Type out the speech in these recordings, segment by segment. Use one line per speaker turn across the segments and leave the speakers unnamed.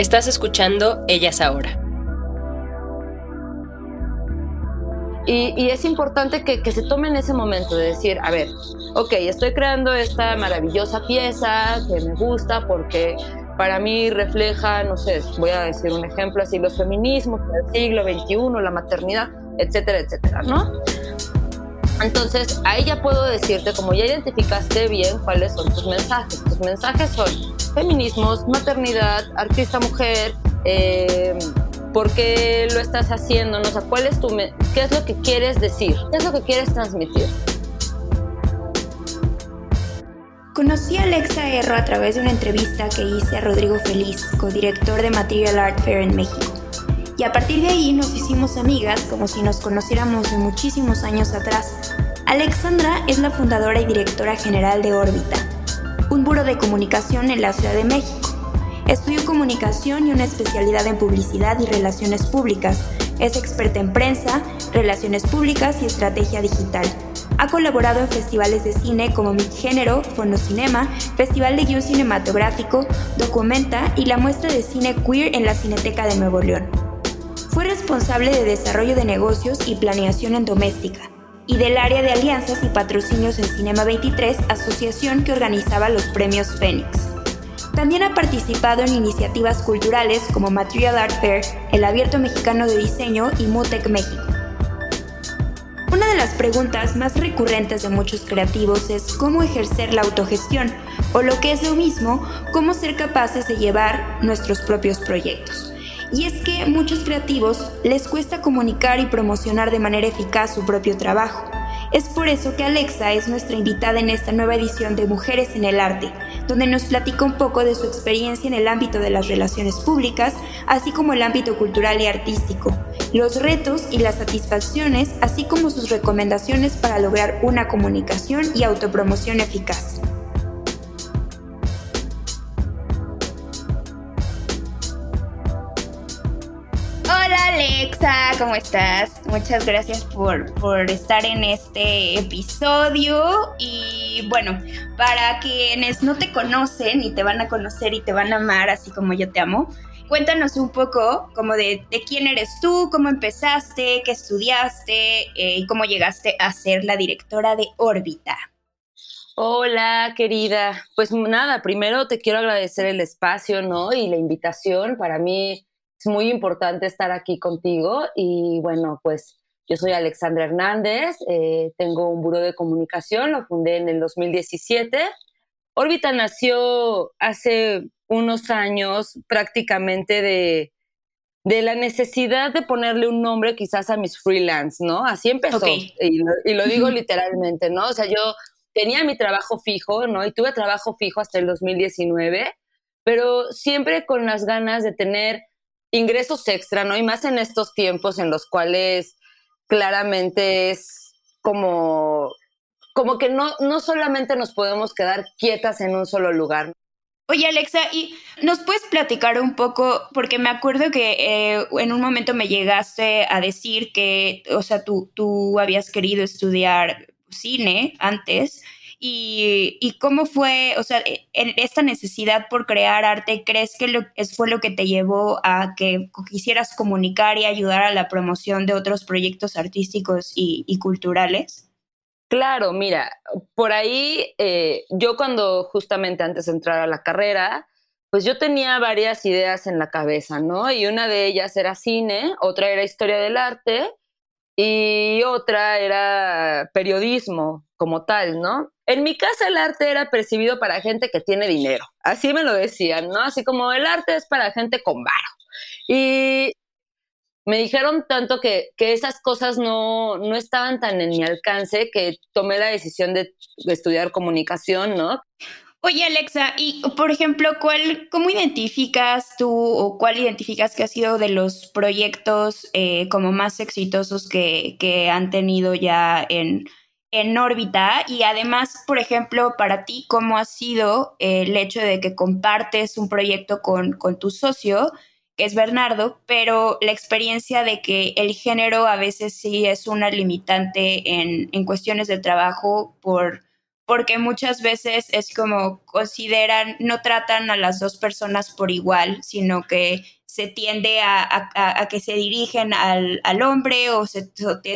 Estás escuchando Ellas Ahora.
Y, es importante que, se tomen ese momento de decir, a ver, ok, estoy creando esta maravillosa pieza que me gusta porque para mí refleja, no sé, voy a decir un ejemplo así, los feminismos del siglo XXI, la maternidad, etcétera, etcétera, ¿no? Entonces, ahí ya puedo decirte, como ya identificaste bien cuáles son tus mensajes. Tus mensajes son feminismos, maternidad, artista mujer, eh, ¿por qué lo estás haciendo? No sé, ¿cuál es tu ¿qué es lo que quieres decir? ¿Qué es lo que quieres transmitir?
Conocí a Alexa Erro a través de una entrevista que hice a Rodrigo Feliz, codirector de Material Art Fair en México. Y a partir de ahí nos hicimos amigas como si nos conociéramos de muchísimos años atrás. Alexandra es la fundadora y directora general de Órbita, un buro de comunicación en la Ciudad de México. Estudió comunicación y una especialidad en publicidad y relaciones públicas. Es experta en prensa, relaciones públicas y estrategia digital. Ha colaborado en festivales de cine como Mi Género, Fonocinema, Festival de Guión Cinematográfico, Documenta y la muestra de cine queer en la Cineteca de Nuevo León. Fue responsable de desarrollo de negocios y planeación en doméstica y del área de alianzas y patrocinios en Cinema 23, asociación que organizaba los premios Fénix. También ha participado en iniciativas culturales como Material Art Fair, el Abierto Mexicano de Diseño y Mutec México. Una de las preguntas más recurrentes de muchos creativos es cómo ejercer la autogestión, o lo que es lo mismo, cómo ser capaces de llevar nuestros propios proyectos. Y es que muchos creativos les cuesta comunicar y promocionar de manera eficaz su propio trabajo. Es por eso que Alexa es nuestra invitada en esta nueva edición de Mujeres en el Arte, donde nos platica un poco de su experiencia en el ámbito de las relaciones públicas, así como el ámbito cultural y artístico, los retos y las satisfacciones, así como sus recomendaciones para lograr una comunicación y autopromoción eficaz. Alexa, ¿cómo estás? Muchas gracias por, por estar en este episodio. Y bueno, para quienes no te conocen y te van a conocer y te van a amar así como yo te amo, cuéntanos un poco como de, quién eres tú, cómo empezaste, qué estudiaste eh, y cómo llegaste a ser la directora de Órbita.
Hola, querida. Pues nada, primero te quiero agradecer el espacio, ¿no? Y la invitación. Para mí es muy importante estar aquí contigo y bueno, pues yo soy Alexandra Hernández, eh, tengo un buro de comunicación, lo fundé en el 2017. Órbita nació hace unos años prácticamente de, de la necesidad de ponerle un nombre quizás a mis freelance, ¿no? Así empezó. Y, lo, y, lo, digo literalmente, ¿no? O sea, yo tenía mi trabajo fijo, ¿no? Y tuve trabajo fijo hasta el 2019, pero siempre con las ganas de tener ingresos extra, ¿no? Y más en estos tiempos en los cuales claramente es como, como que no, no solamente nos podemos quedar quietas en un solo lugar.
Oye Alexa, ¿y nos puedes platicar un poco? Porque me acuerdo que eh, en un momento me llegaste a decir que, o sea, tú, tú habías querido estudiar cine antes y, cómo fue, o sea, e, esta necesidad por crear arte, ¿crees que lo, fue lo que te llevó a que quisieras comunicar y ayudar a la promoción de otros proyectos artísticos y, culturales?
Claro, mira, por ahí eh, yo cuando justamente antes de entrar a la carrera, pues yo tenía varias ideas en la cabeza, ¿no? Y una de ellas era cine, otra era historia del arte y otra era periodismo como tal, ¿no? En mi casa el arte era percibido para gente que tiene dinero, así me lo decían, ¿no? Así como el arte es para gente con varo. Y me dijeron tanto que, que esas cosas no, no estaban tan en mi alcance que tomé la decisión de, estudiar comunicación, ¿no?
Oye, Alexa, y por ejemplo, ¿cuál, ¿cómo identificas tú o cuál identificas que ha sido de los proyectos eh, como más exitosos que, que han tenido ya en, en órbita y además, por ejemplo, para ti, ¿cómo ha sido el hecho de que compartes un proyecto con, con tu socio, que es Bernardo, pero la experiencia de que el género a veces sí es una limitante en, en cuestiones de trabajo por porque muchas veces es como consideran, no tratan a las dos personas por igual, sino que se tiende a, que se dirigen al, hombre o se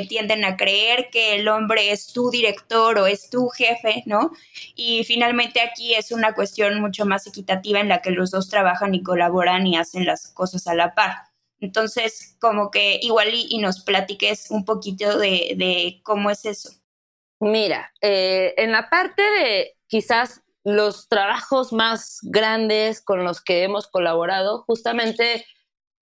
tienden a creer que el hombre es tu director o es tu jefe, ¿no? Y finalmente aquí es una cuestión mucho más equitativa en la que los dos trabajan y colaboran y hacen las cosas a la par. Entonces, como que igual y, nos platiques un poquito de cómo es eso.
Mira, eh, en la parte de quizás los trabajos más grandes con los que hemos colaborado, justamente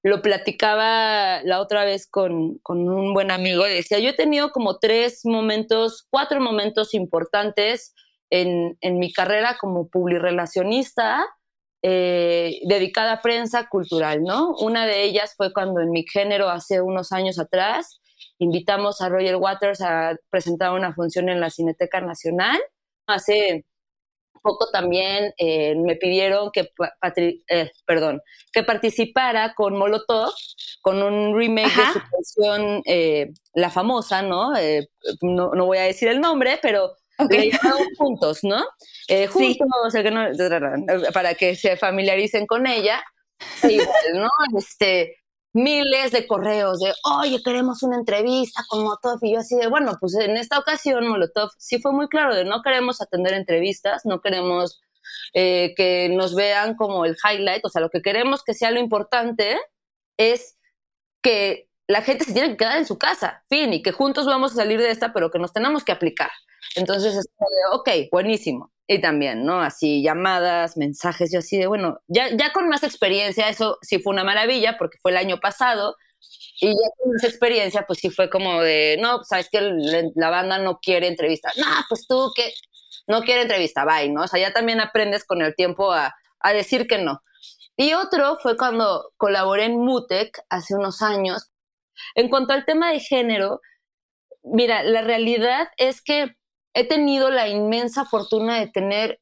lo platicaba la otra vez con, un buen amigo decía, yo he tenido como tres momentos, cuatro momentos importantes en, mi carrera como publirelacionista eh, dedicada a prensa cultural, ¿no? Una de ellas fue cuando en mi género hace unos años atrás invitamos a Roger Waters a presentar una función en la Cineteca Nacional. Hace poco también eh, me pidieron que, eh, perdón, que participara con Molotov, con un remake de su canción, eh, la famosa, ¿no? ¿no? voy a decir el nombre, pero okay. juntos, ¿no? juntos, para que se familiaricen con ella. Igual, ¿no? Este, miles de correos de, oye, queremos una entrevista con Molotov. Y yo así de, bueno, pues en esta ocasión Molotov sí fue muy claro de no queremos atender entrevistas, no queremos eh, que nos vean como el highlight, o sea, lo que queremos que sea lo importante es que la gente se tiene que quedar en su casa, fin, y que juntos vamos a salir de esta, pero que nos tenemos que aplicar. Entonces, ok, buenísimo. Y también, ¿no? Así llamadas, mensajes, yo así de, bueno, ya, ya con más experiencia, eso sí fue una maravilla porque fue el año pasado. Y ya con más experiencia, pues sí fue como de, no, pues, sabes que la banda no quiere entrevista. No, pues tú que no quiere entrevista, bye, ¿no? O sea, ya también aprendes con el tiempo a, a decir que no. Y otro fue cuando colaboré en Mutec hace unos años. En cuanto al tema de género, mira, la realidad es que he tenido la inmensa fortuna de tener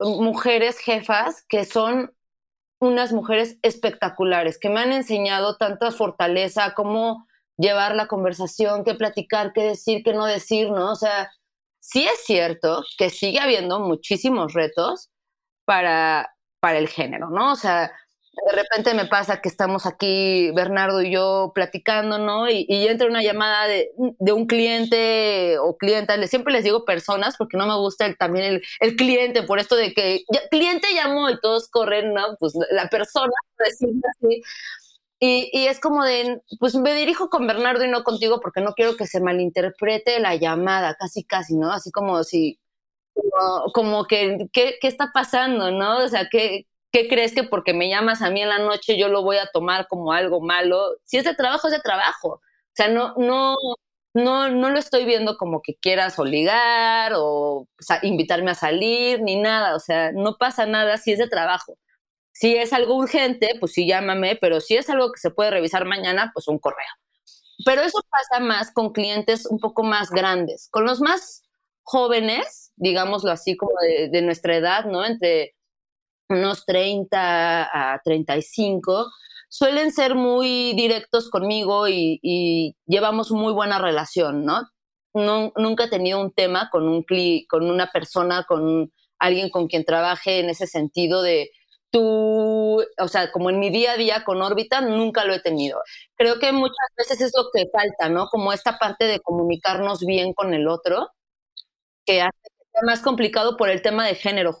mujeres jefas que son unas mujeres espectaculares, que me han enseñado tanta fortaleza, cómo llevar la conversación, qué platicar, qué decir, qué no decir, ¿no? O sea, sí es cierto que sigue habiendo muchísimos retos para, para el género, ¿no? O sea, de repente me pasa que estamos aquí, Bernardo y yo, platicando, ¿no? Y, entra una llamada de, un cliente o clienta, siempre les digo personas porque no me gusta el, también el, cliente, por esto de que cliente llamó y todos corren, ¿no? Pues la persona, decirlo así. Y, y, es como de, pues me dirijo con Bernardo y no contigo porque no quiero que se malinterprete la llamada, casi, casi, ¿no? Así como si, como, como que, ¿qué, ¿qué, está pasando, no? O sea, ¿qué, ¿qué crees que porque me llamas a mí en la noche yo lo voy a tomar como algo malo? Si es de trabajo, es de trabajo. O sea, no, no, no, no lo estoy viendo como que quieras obligar o, invitarme a salir ni nada. O sea, no pasa nada si es de trabajo. Si es algo urgente, pues sí llámame, pero si es algo que se puede revisar mañana, pues un correo. Pero eso pasa más con clientes un poco más grandes. Con los más jóvenes, digámoslo así, como de, de nuestra edad, ¿no? Entre unos 30 a 35, suelen ser muy directos conmigo y, llevamos muy buena relación, ¿no? Nunca he tenido un tema con, un con una persona, con alguien con quien trabaje en ese sentido de tú, o sea, como en mi día a día con órbita, nunca lo he tenido. Creo que muchas veces es lo que falta, ¿no? Como esta parte de comunicarnos bien con el otro, que hace más complicado por el tema de género.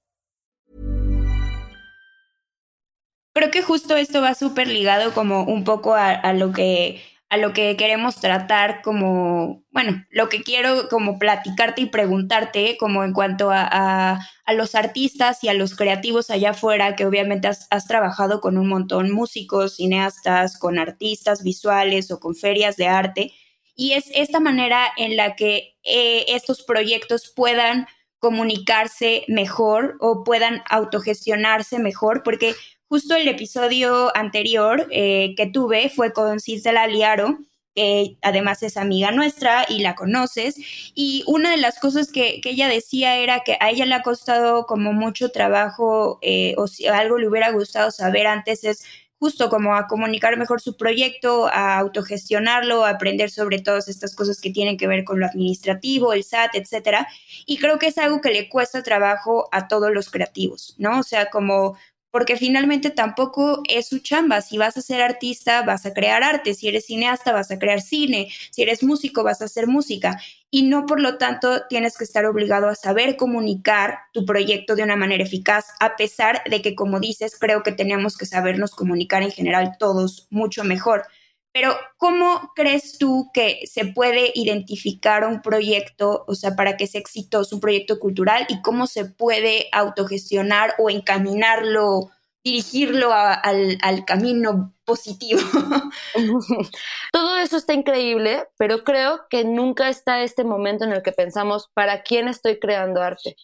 Creo que justo esto va súper ligado como un poco a, lo que a lo que queremos tratar como, bueno, lo que quiero como platicarte y preguntarte como en cuanto a, a, los artistas y a los creativos allá afuera, que obviamente has, has, trabajado con un montón, músicos, cineastas, con artistas visuales o con ferias de arte, y es esta manera en la que eh, estos proyectos puedan comunicarse mejor o puedan autogestionarse mejor, porque Justo el episodio anterior eh, que tuve fue con Cisela Liaro, que además es amiga nuestra y la conoces. Y una de las cosas que, ella decía era que a ella le ha costado como mucho trabajo eh, o si algo le hubiera gustado saber antes es justo como a comunicar mejor su proyecto, a autogestionarlo, a aprender sobre todas estas cosas que tienen que ver con lo administrativo, el SAT, etcétera. Y creo que es algo que le cuesta trabajo a todos los creativos, ¿no? O sea, como porque finalmente tampoco es su chamba. Si vas a ser artista, vas a crear arte. Si eres cineasta, vas a crear cine. Si eres músico, vas a hacer música. Y no, por lo tanto, tienes que estar obligado a saber comunicar tu proyecto de una manera eficaz, a pesar de que, como dices, creo que tenemos que sabernos comunicar en general todos mucho mejor. Pero, ¿cómo crees tú que se puede identificar un proyecto, o sea, para que sea exitoso, un proyecto cultural, y cómo se puede autogestionar o encaminarlo, dirigirlo al, al camino positivo?
Todo eso está increíble, pero creo que nunca está este momento en el que pensamos, ¿para quién estoy creando arte?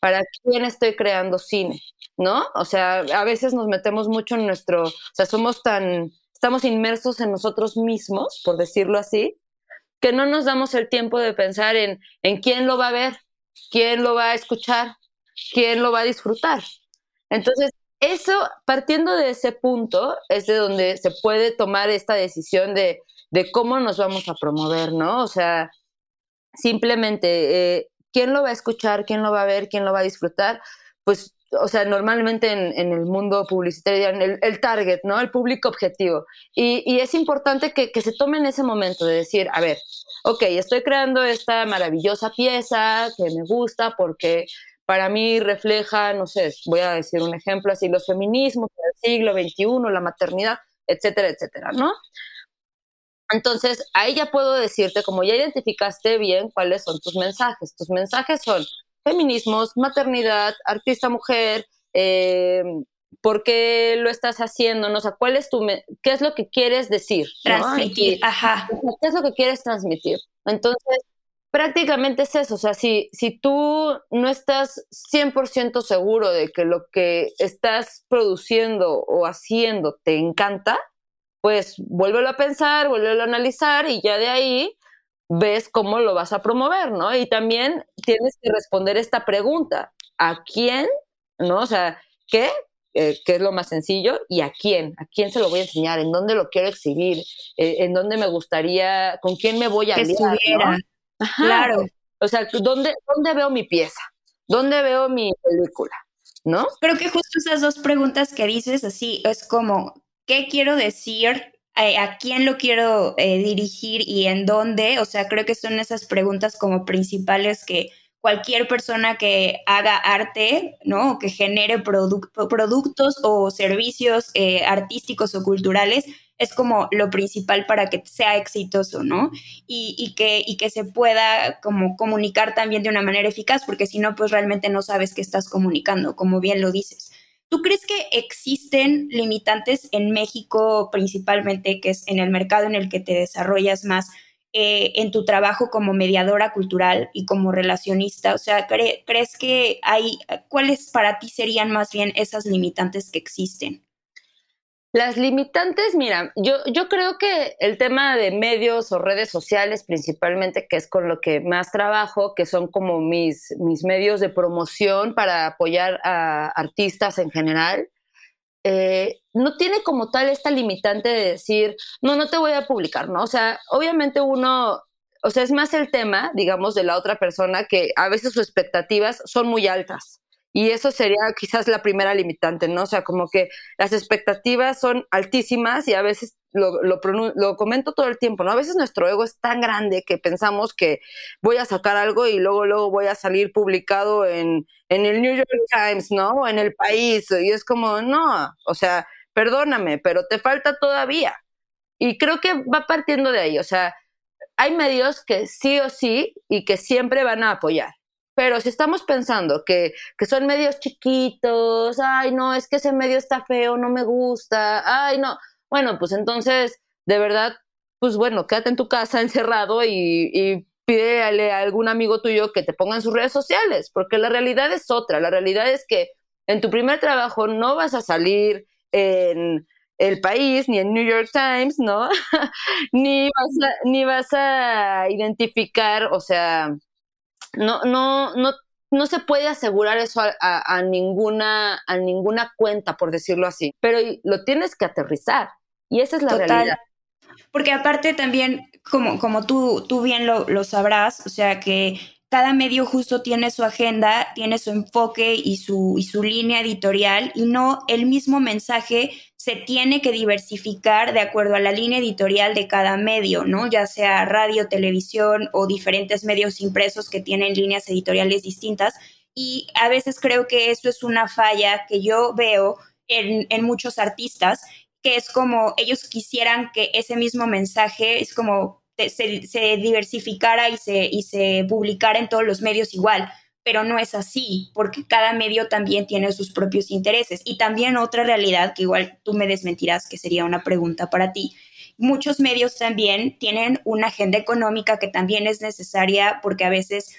¿Para quién estoy creando cine? ¿No? O sea, a veces nos metemos mucho en nuestro, o sea, somos tan estamos inmersos en nosotros mismos, por decirlo así, que no nos damos el tiempo de pensar en, en quién lo va a ver, quién lo va a escuchar, quién lo va a disfrutar. Entonces, eso, partiendo de ese punto, es de donde se puede tomar esta decisión de, de cómo nos vamos a promover, ¿no? O sea, simplemente, eh, ¿quién lo va a escuchar? ¿Quién lo va a ver? ¿Quién lo va a disfrutar? Pues o sea, normalmente en, el mundo publicitario, el, el, target, ¿no? El público objetivo. Y, es importante que, se tome en ese momento de decir, a ver, ok, estoy creando esta maravillosa pieza que me gusta porque para mí refleja, no sé, voy a decir un ejemplo así, los feminismos del siglo XXI, la maternidad, etcétera, etcétera, ¿no? Entonces, ahí ya puedo decirte, como ya identificaste bien cuáles son tus mensajes. Tus mensajes son feminismos, maternidad, artista mujer, eh, ¿por qué lo estás haciendo? ¿no? O sea, ¿cuál es tu, qué es lo que quieres decir?
Transmitir, ajá.
¿Qué es lo que quieres transmitir? Entonces, prácticamente es eso, o sea, si, si tú no estás 100% seguro de que lo que estás produciendo o haciendo te encanta, pues vuélvelo a pensar, vuélvelo a analizar y ya de ahí ves cómo lo vas a promover, ¿no? Y también tienes que responder esta pregunta, ¿a quién? ¿No? O sea, ¿qué? Eh, ¿Qué es lo más sencillo? ¿Y a quién? ¿A quién se lo voy a enseñar? ¿En dónde lo quiero exhibir? Eh, ¿En dónde me gustaría? ¿Con quién me voy a
aliar? Claro.
O sea, ¿dónde, ¿dónde veo mi pieza? ¿Dónde veo mi película? ¿No?
Creo que justo esas dos preguntas que dices así es como, ¿qué quiero decir a quién lo quiero eh, dirigir y en dónde. O sea, creo que son esas preguntas como principales que cualquier persona que haga arte, ¿no? O que genere productos o servicios eh, artísticos o culturales, es como lo principal para que sea exitoso, ¿no? Y, y, que, y que se pueda como comunicar también de una manera eficaz, porque si no, pues realmente no sabes qué estás comunicando, como bien lo dices. ¿Tú crees que existen limitantes en México principalmente, que es en el mercado en el que te desarrollas más, eh, en tu trabajo como mediadora cultural y como relacionista? O sea, ¿crees que hay, cuáles para ti serían más bien esas limitantes que existen?
Las limitantes, mira, yo, yo creo que el tema de medios o redes sociales principalmente, que es con lo que más trabajo, que son como mis, mis medios de promoción para apoyar a artistas en general, eh, no tiene como tal esta limitante de decir, no, no te voy a publicar, ¿no? O sea, obviamente uno, o sea, es más el tema, digamos, de la otra persona que a veces sus expectativas son muy altas Y eso sería quizás la primera limitante, ¿no? O sea, como que las expectativas son altísimas y a veces lo, lo, lo, comento todo el tiempo, ¿no? A veces nuestro ego es tan grande que pensamos que voy a sacar algo y luego, luego voy a salir publicado en, en el New York Times, ¿no? O en el país. Y es como, no, o sea, perdóname, pero te falta todavía. Y creo que va partiendo de ahí, o sea, hay medios que sí o sí y que siempre van a apoyar. Pero si estamos pensando que, que, son medios chiquitos, ay, no, es que ese medio está feo, no me gusta, ay, no, bueno, pues entonces, de verdad, pues bueno, quédate en tu casa encerrado y, y pídele a algún amigo tuyo que te ponga en sus redes sociales, porque la realidad es otra, la realidad es que en tu primer trabajo no vas a salir en el país, ni en New York Times, ¿no? ni, vas a, ni vas a identificar, o sea, no, no, no, no se puede asegurar eso a, ninguna, a ninguna cuenta, por decirlo así, pero lo tienes que aterrizar y esa es la realidad.
Porque aparte también, como, como tú, tú bien lo, lo sabrás, o sea que cada medio justo tiene su agenda, tiene su enfoque y su, y su línea editorial y no el mismo mensaje se tiene que diversificar de acuerdo a la línea editorial de cada medio, ¿no? Ya sea radio, televisión o diferentes medios impresos que tienen líneas editoriales distintas. Y a veces creo que eso es una falla que yo veo en, en muchos artistas, que es como ellos quisieran que ese mismo mensaje es como se, diversificara y se, y se publicara en todos los medios igual, pero no es así, porque cada medio también tiene sus propios intereses. Y también otra realidad, que igual tú me desmentirás, que sería una pregunta para ti. Muchos medios también tienen una agenda económica que también es necesaria porque a veces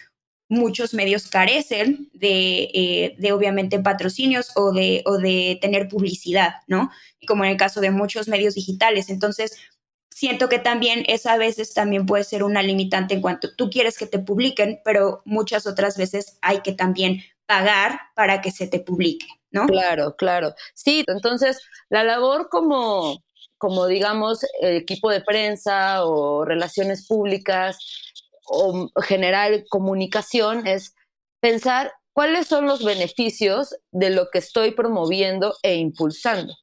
muchos medios carecen de, eh, de, obviamente patrocinios o de, o de tener publicidad, ¿no? Como en el caso de muchos medios digitales. Entonces, siento que también eso a veces también puede ser una limitante en cuanto tú quieres que te publiquen, pero muchas otras veces hay que también pagar para que se te publique, ¿no?
Claro, claro. Sí, entonces la labor como, como digamos, equipo de prensa o relaciones públicas o generar comunicación es pensar cuáles son los beneficios de lo que estoy promoviendo e impulsando.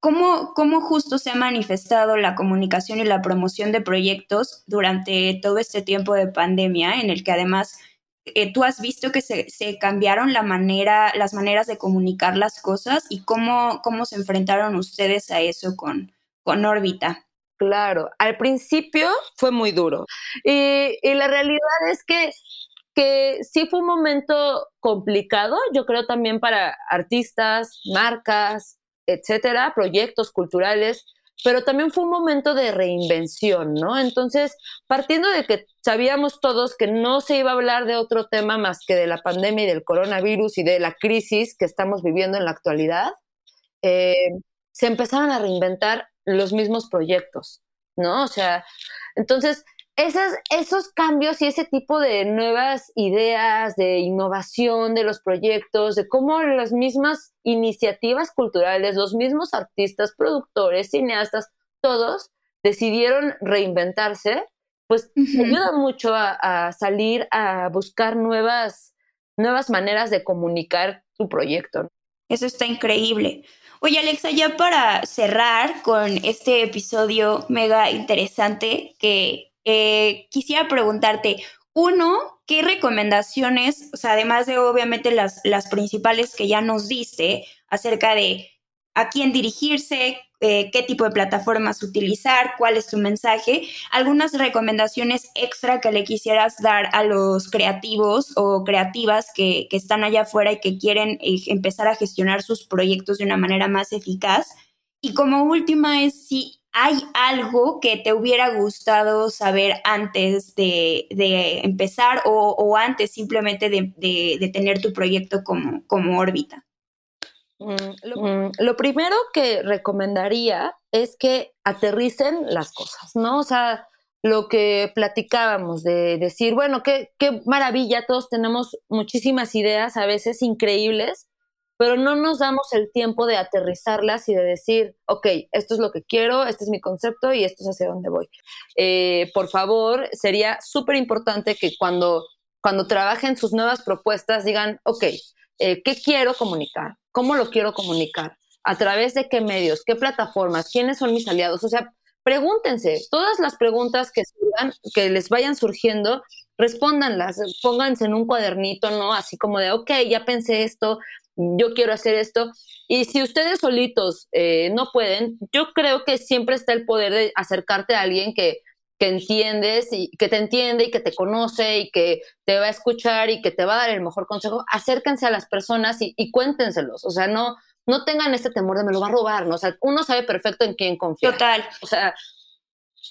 ¿Cómo, ¿Cómo justo se ha manifestado la comunicación y la promoción de proyectos durante todo este tiempo de pandemia, en el que además eh, tú has visto que se, se, cambiaron la manera, las maneras de comunicar las cosas y cómo, cómo se enfrentaron ustedes a eso con, con órbita?
Claro, al principio fue muy duro y, y la realidad es que que sí fue un momento complicado, yo creo también para artistas, marcas, etcétera, proyectos culturales, pero también fue un momento de reinvención, ¿no? Entonces, partiendo de que sabíamos todos que no se iba a hablar de otro tema más que de la pandemia y del coronavirus y de la crisis que estamos viviendo en la actualidad, eh, se empezaron a reinventar los mismos proyectos, ¿no? O sea, entonces esos, esos cambios y ese tipo de nuevas ideas, de innovación de los proyectos, de cómo las mismas iniciativas culturales, los mismos artistas, productores, cineastas, todos decidieron reinventarse, pues ayuda mucho a, salir a buscar nuevas, nuevas maneras de comunicar tu proyecto.
Eso está increíble. Oye, Alexa, ya para cerrar con este episodio mega interesante que eh, quisiera preguntarte, uno, ¿qué recomendaciones, o sea, además de obviamente las, las principales que ya nos diste acerca de a quién dirigirse, eh, qué tipo de plataformas utilizar, cuál es tu mensaje, algunas recomendaciones extra que le quisieras dar a los creativos o creativas que, que están allá afuera y que quieren eh, empezar a gestionar sus proyectos de una manera más eficaz. Y como última es si ¿Hay algo que te hubiera gustado saber antes de, empezar o, antes simplemente de, tener tu proyecto como, como órbita?
Mm, mm, lo, primero que recomendaría es que aterricen las cosas, ¿no? O sea, lo que platicábamos de decir, bueno, qué, qué maravilla, todos tenemos muchísimas ideas, a veces increíbles, pero no nos damos el tiempo de aterrizarlas y de decir, ok, esto es lo que quiero, este es mi concepto y esto es hacia dónde voy. Eh, por favor, sería súper importante que cuando, cuando trabajen sus nuevas propuestas digan, ok, eh, ¿qué quiero comunicar? ¿Cómo lo quiero comunicar? ¿A través de qué medios? ¿Qué plataformas? ¿Quiénes son mis aliados? O sea, pregúntense todas las preguntas que, que les vayan surgiendo, respóndanlas, pónganse en un cuadernito, ¿no? Así como de, ok, ya pensé esto, yo quiero hacer esto. Y si ustedes solitos eh, no pueden, yo creo que siempre está el poder de acercarte a alguien que, que entiendes y que te entiende y que te conoce y que te va a escuchar y que te va a dar el mejor consejo. Acérquense a las personas y, y cuéntenselos. O sea, no, no tengan este temor de me lo va a robar, ¿no? O sea, uno sabe perfecto en quién confiar.
Total.
O sea,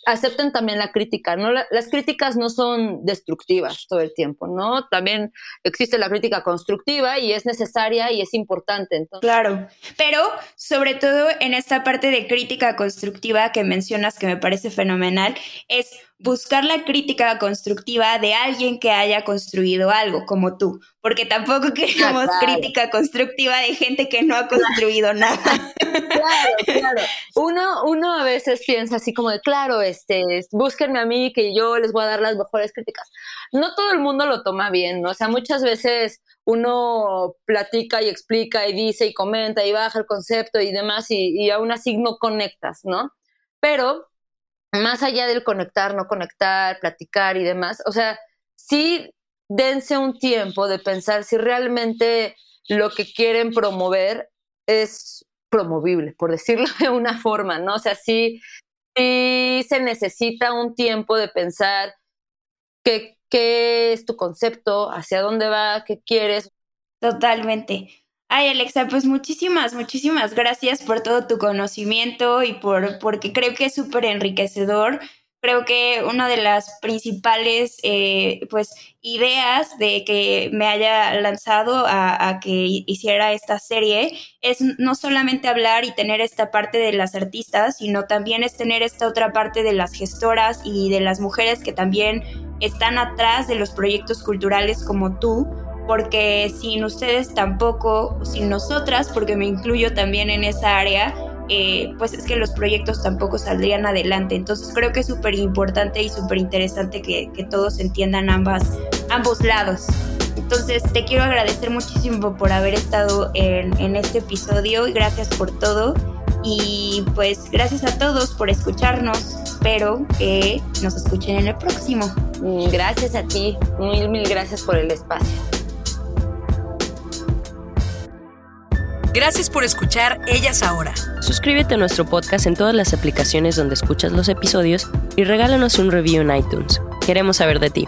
acepten también la crítica, ¿no? las críticas no son destructivas todo el tiempo, ¿no? También existe la crítica constructiva y es necesaria y es importante. Entonces.
Claro, pero sobre todo en esta parte de crítica constructiva que mencionas que me parece fenomenal, es buscar la crítica constructiva de alguien que haya construido algo, como tú, porque tampoco queremos crítica constructiva de gente que no ha construido nada.
Claro, claro. Uno, uno a veces piensa así como de, claro, este, búsquenme a mí que yo les voy a dar las mejores críticas. No todo el mundo lo toma bien, ¿no? O sea, muchas veces uno platica y explica y dice y comenta y baja el concepto y demás y, y aún así no conectas, ¿no? Pero más allá del conectar, no conectar, platicar y demás, o sea, sí dense un tiempo de pensar si realmente lo que quieren promover es promovible, por decirlo de una forma, ¿no? O sea, sí, sí se necesita un tiempo de pensar qué, qué es tu concepto, hacia dónde va, qué quieres.
Totalmente. Ay, Alexa, pues muchísimas, muchísimas gracias por todo tu conocimiento y por porque creo que es súper enriquecedor. Creo que una de las principales eh, pues, ideas de que me haya lanzado a, a, que hiciera esta serie es no solamente hablar y tener esta parte de las artistas, sino también es tener esta otra parte de las gestoras y de las mujeres que también están atrás de los proyectos culturales como tú, porque sin ustedes tampoco, sin nosotras, porque me incluyo también en esa área, eh, pues es que los proyectos tampoco saldrían adelante. Entonces creo que es súper importante y súper interesante que, que, todos entiendan ambas, ambos lados. Entonces te quiero agradecer muchísimo por haber estado en, en este episodio y gracias por todo. Y pues gracias a todos por escucharnos. Espero que nos escuchen en el próximo.
Gracias a ti. Mil, mil gracias por el espacio.
Gracias por escuchar Ellas Ahora.
Suscríbete a nuestro podcast en todas las aplicaciones donde escuchas los episodios y regálanos un review en iTunes. Queremos saber de ti.